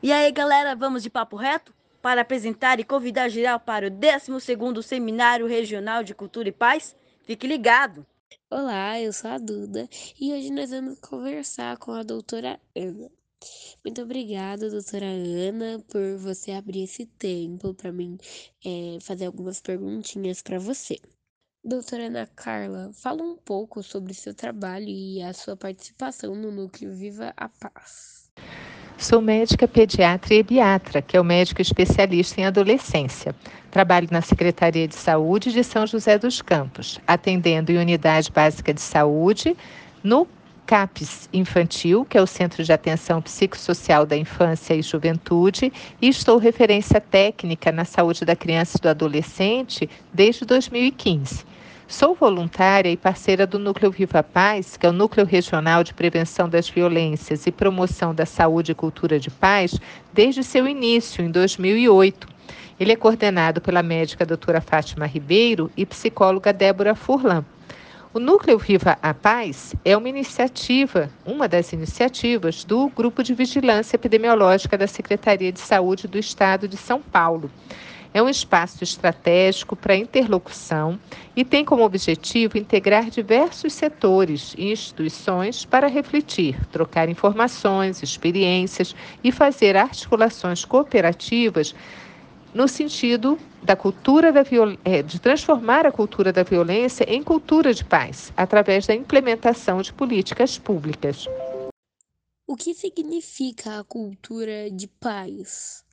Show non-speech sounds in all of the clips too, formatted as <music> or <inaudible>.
E aí, galera, vamos de papo reto? Para apresentar e convidar geral para o 12º Seminário Regional de Cultura e Paz? Fique ligado! Olá, eu sou a Duda e hoje nós vamos conversar com a doutora Ana. Muito obrigada, doutora Ana, por você abrir esse tempo para mim é, fazer algumas perguntinhas para você. Doutora Ana Carla, fala um pouco sobre seu trabalho e a sua participação no Núcleo Viva a Paz. Sou médica pediatra e ebiatra, que é o médico especialista em adolescência. Trabalho na Secretaria de Saúde de São José dos Campos, atendendo em unidade básica de saúde, no CAPES Infantil, que é o Centro de Atenção Psicossocial da Infância e Juventude, e estou referência técnica na saúde da criança e do adolescente desde 2015. Sou voluntária e parceira do Núcleo Viva Paz, que é o Núcleo Regional de Prevenção das Violências e Promoção da Saúde e Cultura de Paz, desde seu início, em 2008. Ele é coordenado pela médica doutora Fátima Ribeiro e psicóloga Débora Furlan. O Núcleo Viva a Paz é uma iniciativa, uma das iniciativas do Grupo de Vigilância Epidemiológica da Secretaria de Saúde do Estado de São Paulo. É um espaço estratégico para interlocução e tem como objetivo integrar diversos setores e instituições para refletir, trocar informações, experiências e fazer articulações cooperativas no sentido da cultura da é, de transformar a cultura da violência em cultura de paz, através da implementação de políticas públicas. O que significa a cultura de paz?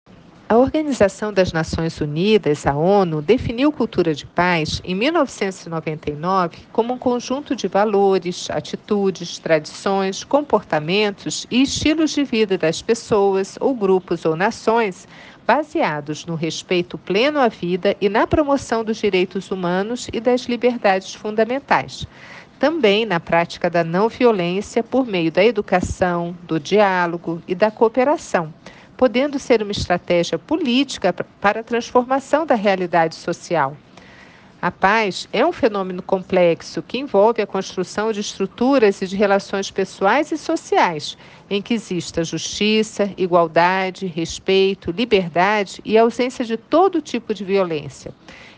A Organização das Nações Unidas, a ONU, definiu cultura de paz em 1999 como um conjunto de valores, atitudes, tradições, comportamentos e estilos de vida das pessoas ou grupos ou nações baseados no respeito pleno à vida e na promoção dos direitos humanos e das liberdades fundamentais. Também na prática da não violência por meio da educação, do diálogo e da cooperação podendo ser uma estratégia política para a transformação da realidade social. A paz é um fenômeno complexo que envolve a construção de estruturas e de relações pessoais e sociais, em que exista justiça, igualdade, respeito, liberdade e ausência de todo tipo de violência.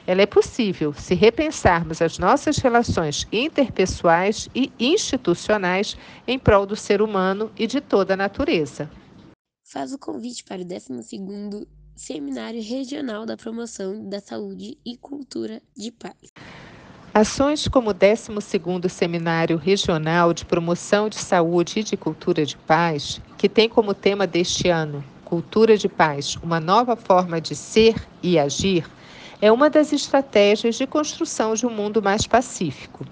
Ela é possível se repensarmos as nossas relações interpessoais e institucionais em prol do ser humano e de toda a natureza faz o convite para o 12º Seminário Regional da Promoção da Saúde e Cultura de Paz. Ações como o 12º Seminário Regional de Promoção de Saúde e de Cultura de Paz, que tem como tema deste ano Cultura de Paz, uma nova forma de ser e agir, é uma das estratégias de construção de um mundo mais pacífico.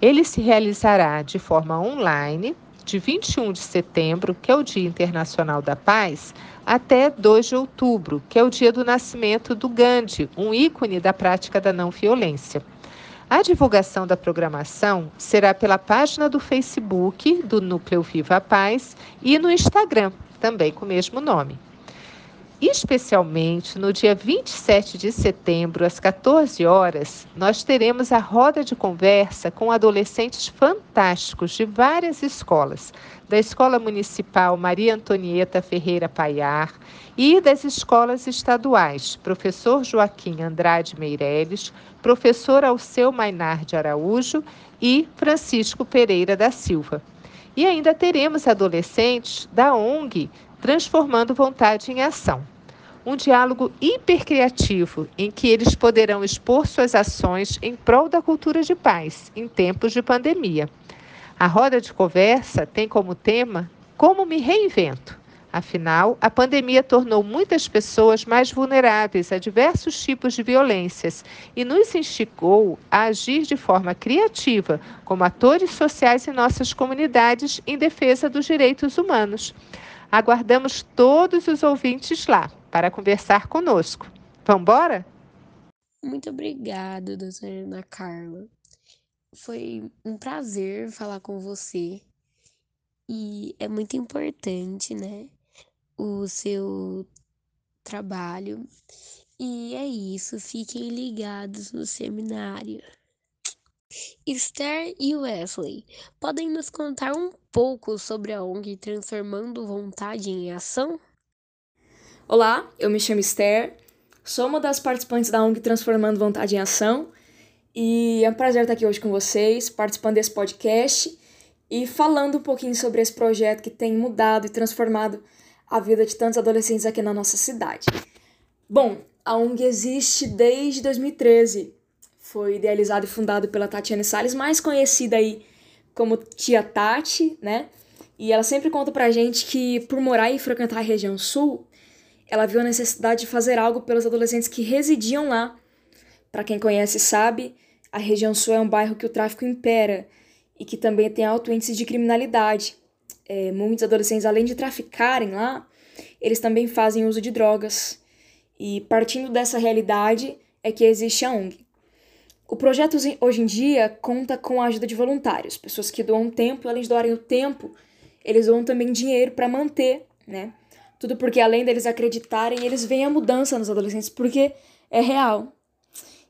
Ele se realizará de forma online de 21 de setembro, que é o Dia Internacional da Paz, até 2 de outubro, que é o dia do nascimento do Gandhi, um ícone da prática da não violência. A divulgação da programação será pela página do Facebook do Núcleo Viva a Paz e no Instagram, também com o mesmo nome. Especialmente no dia 27 de setembro, às 14 horas, nós teremos a roda de conversa com adolescentes fantásticos de várias escolas, da Escola Municipal Maria Antonieta Ferreira Paiar e das escolas estaduais, professor Joaquim Andrade Meireles, professor Alceu Mainar de Araújo e Francisco Pereira da Silva. E ainda teremos adolescentes da ONG Transformando Vontade em Ação um diálogo hipercriativo em que eles poderão expor suas ações em prol da cultura de paz em tempos de pandemia. A roda de conversa tem como tema Como me reinvento. Afinal, a pandemia tornou muitas pessoas mais vulneráveis a diversos tipos de violências e nos instigou a agir de forma criativa, como atores sociais em nossas comunidades em defesa dos direitos humanos. Aguardamos todos os ouvintes lá para conversar conosco. Vamos embora? Muito obrigada, doutora Ana Carla. Foi um prazer falar com você. E é muito importante, né? O seu trabalho. E é isso, fiquem ligados no seminário. Esther e Wesley, podem nos contar um pouco sobre a ONG Transformando Vontade em Ação? Olá, eu me chamo Esther, sou uma das participantes da ONG Transformando Vontade em Ação e é um prazer estar aqui hoje com vocês, participando desse podcast e falando um pouquinho sobre esse projeto que tem mudado e transformado a vida de tantos adolescentes aqui na nossa cidade. Bom, a ONG existe desde 2013. Foi idealizado e fundado pela Tatiane Salles, mais conhecida aí como Tia Tati, né? E ela sempre conta pra gente que, por morar e frequentar a região sul, ela viu a necessidade de fazer algo pelos adolescentes que residiam lá. Para quem conhece sabe, a região sul é um bairro que o tráfico impera e que também tem alto índice de criminalidade. É, muitos adolescentes, além de traficarem lá, eles também fazem uso de drogas. E partindo dessa realidade é que existe a ONG. O projeto hoje em dia conta com a ajuda de voluntários, pessoas que doam tempo, além de doarem o tempo, eles doam também dinheiro para manter, né? Tudo porque além deles acreditarem, eles veem a mudança nos adolescentes, porque é real.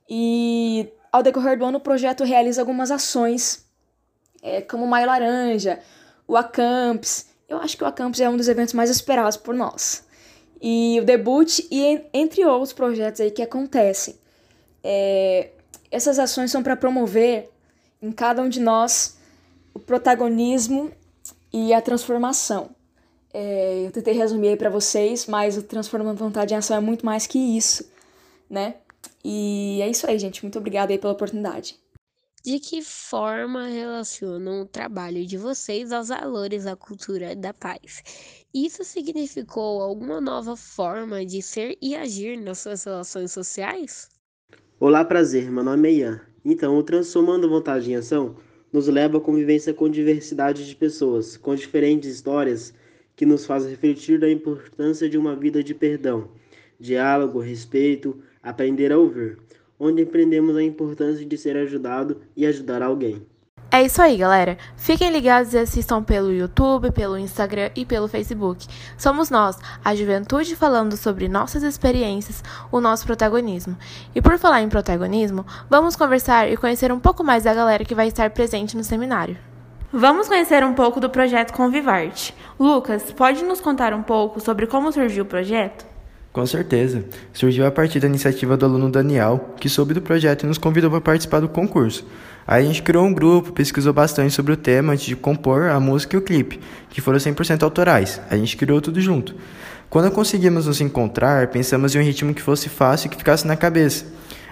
E ao decorrer do ano, o projeto realiza algumas ações, é, como o Maio Laranja, o Acamps. Eu acho que o Acamps é um dos eventos mais esperados por nós. E o debut, e entre outros projetos aí que acontecem. É, essas ações são para promover em cada um de nós o protagonismo e a transformação. É, eu tentei resumir aí para vocês, mas o Transformando Vontade em Ação é muito mais que isso, né? E é isso aí, gente. Muito obrigada aí pela oportunidade. De que forma relacionam o trabalho de vocês aos valores da cultura da paz? Isso significou alguma nova forma de ser e agir nas suas relações sociais? Olá, prazer. Meu nome é Ian. Então, o Transformando Vontade em Ação nos leva à convivência com diversidade de pessoas, com diferentes histórias que nos faz refletir da importância de uma vida de perdão, diálogo, respeito, aprender a ouvir, onde aprendemos a importância de ser ajudado e ajudar alguém. É isso aí, galera. Fiquem ligados e assistam pelo YouTube, pelo Instagram e pelo Facebook. Somos nós, a juventude, falando sobre nossas experiências, o nosso protagonismo. E por falar em protagonismo, vamos conversar e conhecer um pouco mais da galera que vai estar presente no seminário. Vamos conhecer um pouco do projeto Convivarte. Lucas, pode nos contar um pouco sobre como surgiu o projeto? Com certeza. Surgiu a partir da iniciativa do aluno Daniel, que soube do projeto e nos convidou para participar do concurso. Aí a gente criou um grupo, pesquisou bastante sobre o tema antes de compor a música e o clipe, que foram 100% autorais. A gente criou tudo junto. Quando conseguimos nos encontrar, pensamos em um ritmo que fosse fácil e que ficasse na cabeça.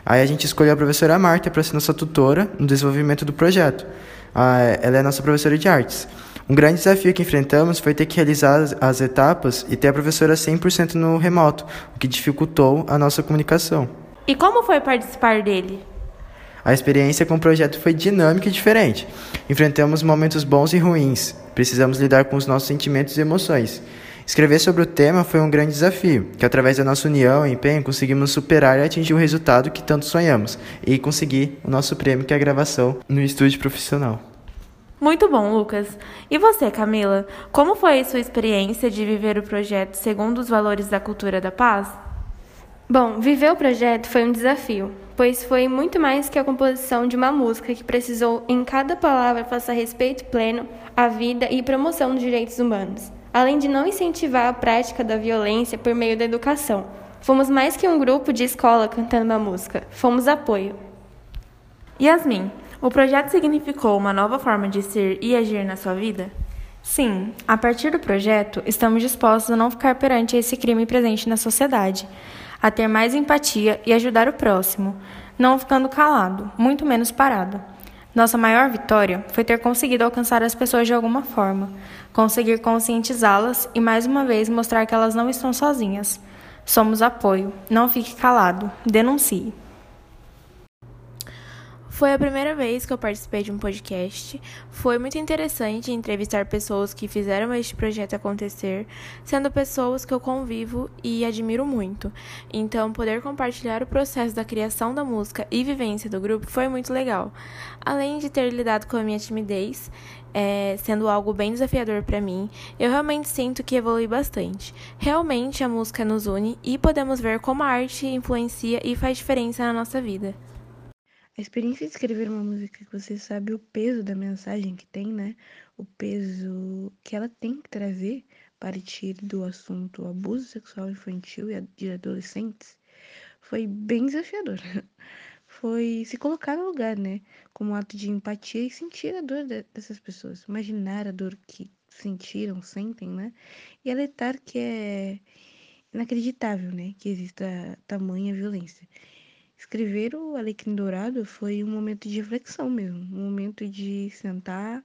Aí a gente escolheu a professora Marta para ser nossa tutora no desenvolvimento do projeto. Ah, ela é nossa professora de artes. Um grande desafio que enfrentamos foi ter que realizar as etapas e ter a professora 100% no remoto, o que dificultou a nossa comunicação. E como foi participar dele? A experiência com o projeto foi dinâmica e diferente. Enfrentamos momentos bons e ruins. Precisamos lidar com os nossos sentimentos e emoções. Escrever sobre o tema foi um grande desafio, que através da nossa união e empenho conseguimos superar e atingir o resultado que tanto sonhamos e conseguir o nosso prêmio, que é a gravação no estúdio profissional. Muito bom, Lucas. E você, Camila? Como foi a sua experiência de viver o projeto segundo os valores da cultura da paz? Bom, viver o projeto foi um desafio, pois foi muito mais que a composição de uma música que precisou em cada palavra passar respeito pleno à vida e promoção dos direitos humanos, além de não incentivar a prática da violência por meio da educação. Fomos mais que um grupo de escola cantando uma música, fomos apoio. Yasmin, o projeto significou uma nova forma de ser e agir na sua vida? Sim, a partir do projeto, estamos dispostos a não ficar perante esse crime presente na sociedade, a ter mais empatia e ajudar o próximo, não ficando calado, muito menos parado. Nossa maior vitória foi ter conseguido alcançar as pessoas de alguma forma, conseguir conscientizá-las e mais uma vez mostrar que elas não estão sozinhas. Somos apoio, não fique calado, denuncie. Foi a primeira vez que eu participei de um podcast. Foi muito interessante entrevistar pessoas que fizeram este projeto acontecer, sendo pessoas que eu convivo e admiro muito. Então, poder compartilhar o processo da criação da música e vivência do grupo foi muito legal. Além de ter lidado com a minha timidez, é, sendo algo bem desafiador para mim, eu realmente sinto que evolui bastante. Realmente a música nos une e podemos ver como a arte influencia e faz diferença na nossa vida. A experiência de escrever uma música que você sabe o peso da mensagem que tem, né? O peso que ela tem que trazer a partir do assunto abuso sexual infantil e de adolescentes foi bem desafiador. <laughs> Foi se colocar no lugar, né? Como um ato de empatia e sentir a dor dessas pessoas. Imaginar a dor que sentiram, sentem, né? E alertar que é inacreditável, né? Que exista tamanha violência. Escrever o Alecrim Dourado foi um momento de reflexão mesmo, um momento de sentar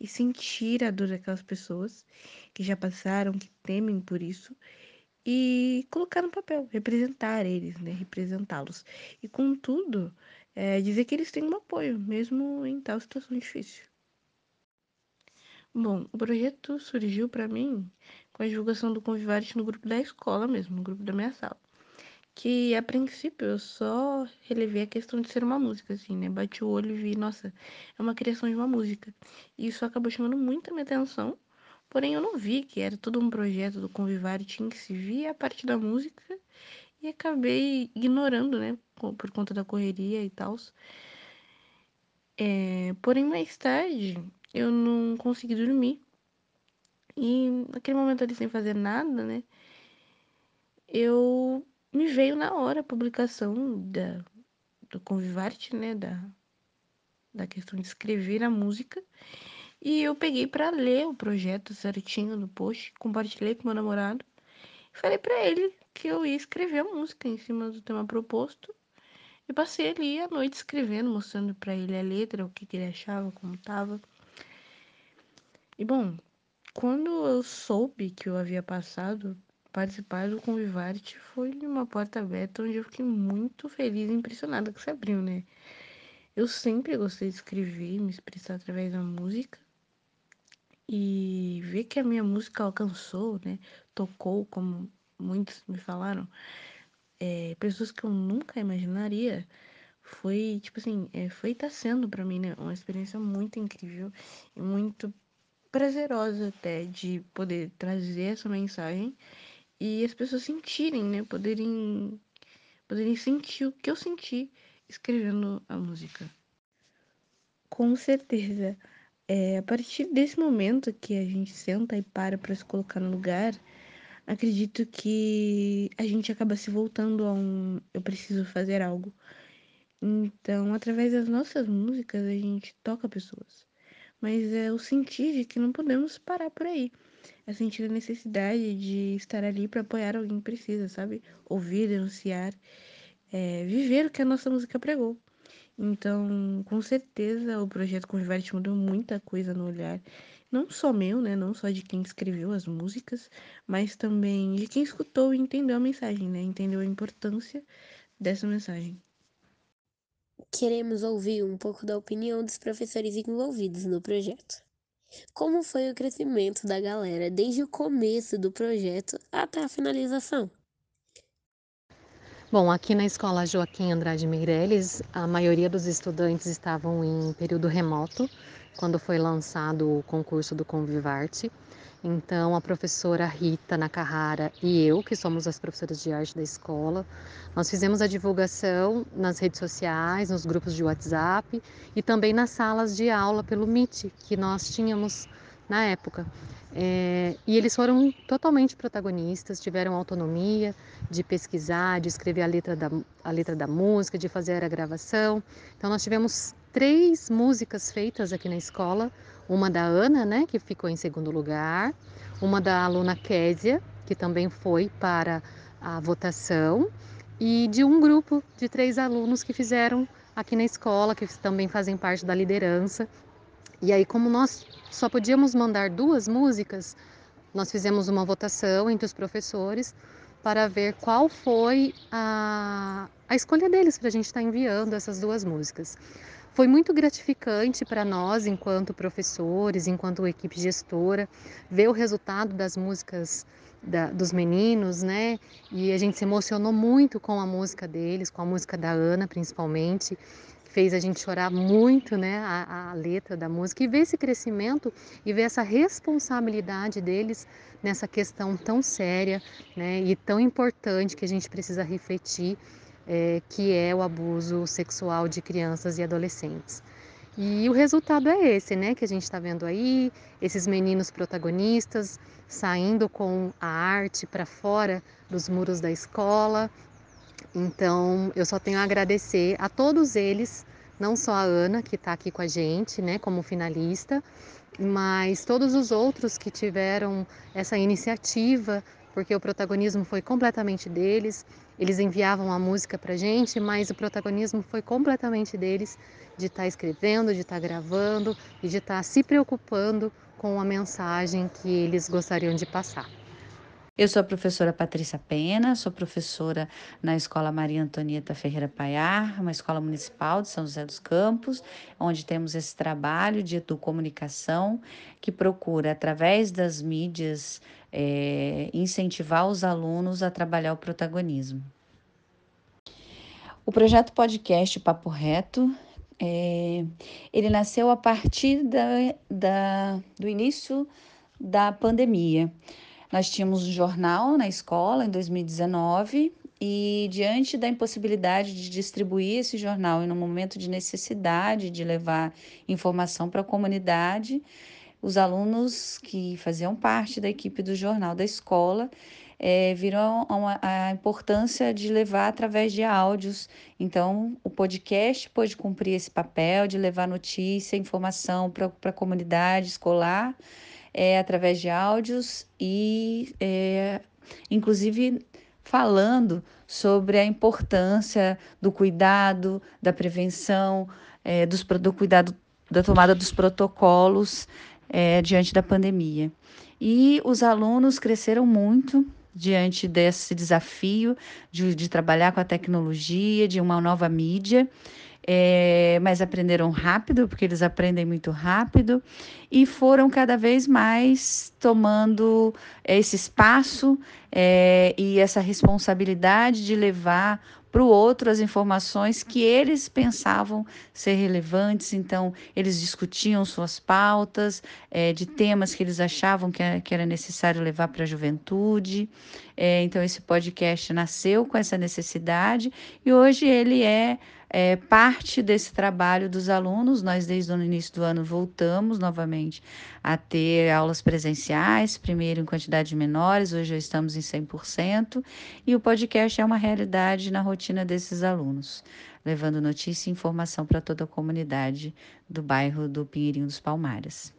e sentir a dor daquelas pessoas que já passaram, que temem por isso, e colocar no papel, representar eles, né? representá-los. E, contudo, é, dizer que eles têm um apoio, mesmo em tal situação difícil. Bom, o projeto surgiu para mim com a divulgação do Convivarte no grupo da escola mesmo, no grupo da minha sala que a princípio eu só relevei a questão de ser uma música, assim, né? Bati o olho e vi, nossa, é uma criação de uma música. E isso acabou chamando muito a minha atenção, porém eu não vi que era todo um projeto do Convivar tinha que se vir a parte da música e acabei ignorando, né? Por conta da correria e tal. É, porém, mais tarde eu não consegui dormir. E naquele momento ali sem fazer nada, né? Eu me veio na hora a publicação da, do Convivarte, né, da, da questão de escrever a música. E eu peguei para ler o projeto certinho no post, compartilhei com meu namorado. Falei para ele que eu ia escrever a música em cima do tema proposto. E passei ali a noite escrevendo, mostrando para ele a letra, o que, que ele achava, como tava. E bom, quando eu soube que eu havia passado participar do Convivarte foi uma porta aberta onde eu fiquei muito feliz e impressionada que se abriu, né? Eu sempre gostei de escrever, me expressar através da música. E ver que a minha música alcançou, né? Tocou, como muitos me falaram, é, pessoas que eu nunca imaginaria. Foi, tipo assim, é, foi tá sendo para mim, né? Uma experiência muito incrível e muito prazerosa até de poder trazer essa mensagem e as pessoas sentirem, né? Poderem, poderem sentir o que eu senti escrevendo a música. Com certeza. É, a partir desse momento que a gente senta e para para se colocar no lugar, acredito que a gente acaba se voltando a um eu preciso fazer algo. Então, através das nossas músicas, a gente toca pessoas. Mas é o sentir de que não podemos parar por aí é sentir a necessidade de estar ali para apoiar alguém que precisa, sabe? Ouvir, denunciar, é, viver o que a nossa música pregou. Então, com certeza, o projeto Convivarte mudou muita coisa no olhar, não só meu, né? Não só de quem escreveu as músicas, mas também de quem escutou e entendeu a mensagem, né? Entendeu a importância dessa mensagem. Queremos ouvir um pouco da opinião dos professores envolvidos no projeto. Como foi o crescimento da galera desde o começo do projeto até a finalização? Bom, aqui na escola Joaquim Andrade Meirelles, a maioria dos estudantes estavam em período remoto, quando foi lançado o concurso do Convivarte. Então, a professora Rita Nakahara e eu, que somos as professoras de arte da escola, nós fizemos a divulgação nas redes sociais, nos grupos de WhatsApp e também nas salas de aula pelo Meet, que nós tínhamos na época. É, e eles foram totalmente protagonistas, tiveram autonomia de pesquisar, de escrever a letra, da, a letra da música, de fazer a gravação. Então, nós tivemos três músicas feitas aqui na escola uma da Ana, né, que ficou em segundo lugar, uma da aluna Késia, que também foi para a votação, e de um grupo de três alunos que fizeram aqui na escola, que também fazem parte da liderança. E aí, como nós só podíamos mandar duas músicas, nós fizemos uma votação entre os professores para ver qual foi a, a escolha deles para a gente estar tá enviando essas duas músicas. Foi muito gratificante para nós, enquanto professores, enquanto equipe gestora, ver o resultado das músicas da, dos meninos, né? E a gente se emocionou muito com a música deles, com a música da Ana, principalmente fez a gente chorar muito, né, a, a, letra da música e ver esse crescimento e ver essa responsabilidade deles nessa questão tão séria, né, e tão importante que a gente precisa refletir, é, que é o abuso sexual de crianças e adolescentes. E o resultado é esse, né, que a gente está vendo aí, esses meninos protagonistas saindo com a arte para fora dos muros da escola, então, eu só tenho a agradecer a todos eles, não só a Ana, que está aqui com a gente, né, como finalista, mas todos os outros que tiveram essa iniciativa, porque o protagonismo foi completamente deles. Eles enviavam a música para gente, mas o protagonismo foi completamente deles, de estar tá escrevendo, de estar tá gravando e de estar tá se preocupando com a mensagem que eles gostariam de passar. Eu sou a professora Patrícia Pena, sou professora na Escola Maria Antonieta Ferreira Paiar, uma escola municipal de São José dos Campos, onde temos esse trabalho de comunicação que procura, através das mídias, é, incentivar os alunos a trabalhar o protagonismo. O projeto podcast Papo Reto é, ele nasceu a partir da, da, do início da pandemia. Nós tínhamos um jornal na escola em 2019 e diante da impossibilidade de distribuir esse jornal e no momento de necessidade de levar informação para a comunidade, os alunos que faziam parte da equipe do jornal da escola é, viram a, a, importância de levar através de áudios. Então, o podcast pôde cumprir esse papel de levar notícia, informação para a comunidade escolar é, através de áudios e, é, inclusive, falando sobre a importância do cuidado, da prevenção, é, dos, do cuidado da tomada dos protocolos é, diante da pandemia. E os alunos cresceram muito diante desse desafio de, de trabalhar com a tecnologia, de uma nova mídia é, mas aprenderam rápido, porque eles aprendem muito rápido, e foram cada vez mais tomando esse espaço é, e essa responsabilidade de levar para o outro as informações que eles pensavam ser relevantes. Então, eles discutiam suas pautas é, de temas que eles achavam que era, que era necessário levar para a juventude. É, então, esse podcast nasceu com essa necessidade e hoje ele é é, parte desse trabalho dos alunos. Nós, desde o início do ano, voltamos novamente a ter aulas presenciais, primeiro em quantidade menores, hoje já estamos em 100%, e o podcast é uma realidade na rotina desses alunos, levando notícia e informação para toda a comunidade do bairro do Pinheirinho dos Palmares.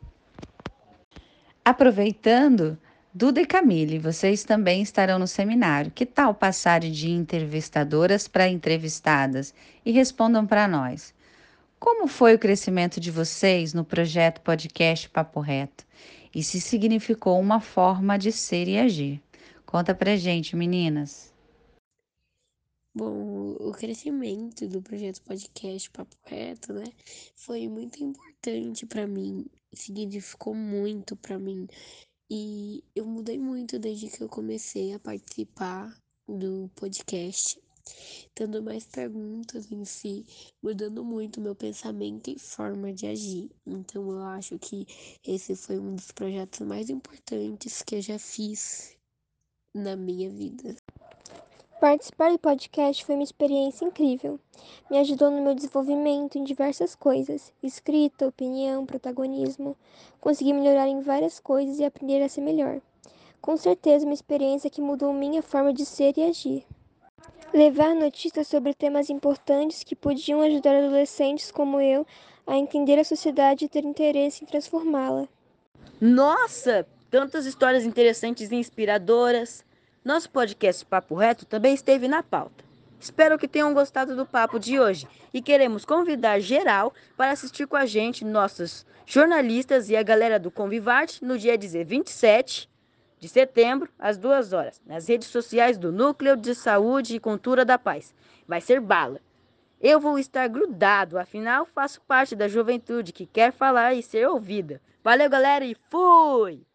Aproveitando, Duda e Camille, vocês também estarão no seminário. Que tal passar de entrevistadoras para entrevistadas e respondam para nós? Como foi o crescimento de vocês no projeto podcast Papo Reto? E se significou uma forma de ser e agir? Conta pra gente, meninas. Bom, o crescimento do projeto podcast Papo Reto, né, foi muito importante para mim, significou muito para mim e eu mudei muito desde que eu comecei a participar do podcast, tendo mais perguntas em si, mudando muito meu pensamento e forma de agir. Então eu acho que esse foi um dos projetos mais importantes que eu já fiz na minha vida. Participar do podcast foi uma experiência incrível. Me ajudou no meu desenvolvimento em diversas coisas: escrita, opinião, protagonismo. Consegui melhorar em várias coisas e aprender a ser melhor. Com certeza, uma experiência que mudou minha forma de ser e agir. Levar notícias sobre temas importantes que podiam ajudar adolescentes como eu a entender a sociedade e ter interesse em transformá-la. Nossa! Tantas histórias interessantes e inspiradoras. Nosso podcast Papo Reto também esteve na pauta. Espero que tenham gostado do papo de hoje e queremos convidar geral para assistir com a gente, nossos jornalistas e a galera do Convivarte, no dia 27 de setembro, às duas horas, nas redes sociais do Núcleo de Saúde e Cultura da Paz. Vai ser bala. Eu vou estar grudado, afinal faço parte da juventude que quer falar e ser ouvida. Valeu, galera, e fui!